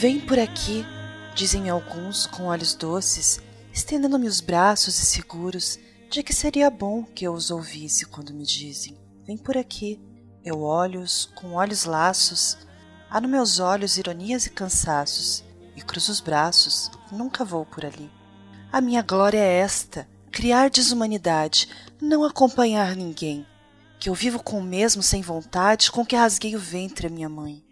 Vem por aqui, dizem alguns com olhos doces, estendendo-me os braços e seguros de que seria bom que eu os ouvisse quando me dizem: Vem por aqui. Eu olho-os com olhos laços, há no meus olhos ironias e cansaços, e cruzo os braços, nunca vou por ali. A minha glória é esta: criar desumanidade, não acompanhar ninguém, que eu vivo com o mesmo sem vontade com que rasguei o ventre a minha mãe.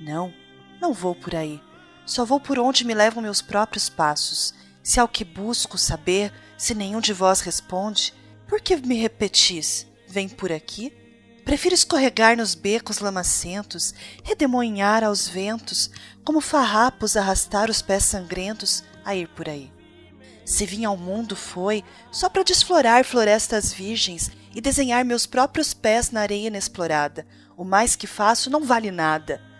Não, não vou por aí. Só vou por onde me levam meus próprios passos. Se ao que busco saber, se nenhum de vós responde, por que me repetis? Vem por aqui? Prefiro escorregar nos becos lamacentos, redemoinhar aos ventos, como farrapos arrastar os pés sangrentos a ir por aí. Se vim ao mundo foi só para desflorar florestas virgens e desenhar meus próprios pés na areia inexplorada. O mais que faço não vale nada.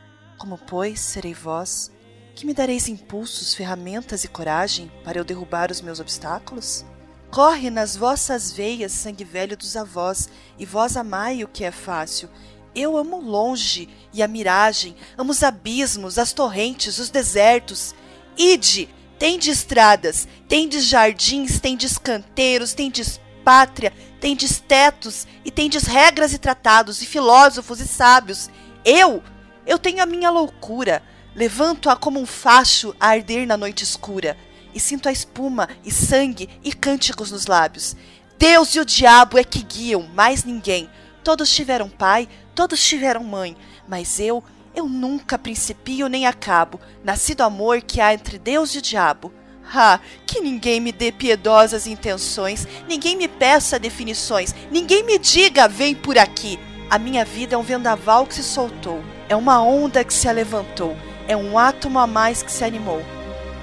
Como, pois, serei vós, que me dareis impulsos, ferramentas e coragem para eu derrubar os meus obstáculos? Corre nas vossas veias sangue velho dos avós, e vós amai o que é fácil. Eu amo longe e a miragem, amo os abismos, as torrentes, os desertos. Ide, tendes estradas, tendes jardins, tendes canteiros, tendes pátria, tendes tetos, e tendes regras e tratados, e filósofos e sábios. Eu, eu tenho a minha loucura, levanto-a como um facho a arder na noite escura, e sinto a espuma e sangue e cânticos nos lábios. Deus e o diabo é que guiam, mais ninguém. Todos tiveram pai, todos tiveram mãe, mas eu, eu nunca principio nem acabo, nascido amor que há entre Deus e o diabo. Ah, que ninguém me dê piedosas intenções, ninguém me peça definições, ninguém me diga vem por aqui. A minha vida é um vendaval que se soltou, é uma onda que se alevantou, é um átomo a mais que se animou.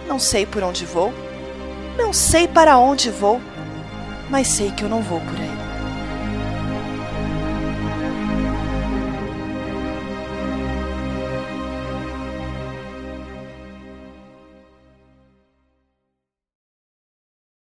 Não sei por onde vou, não sei para onde vou, mas sei que eu não vou por aí.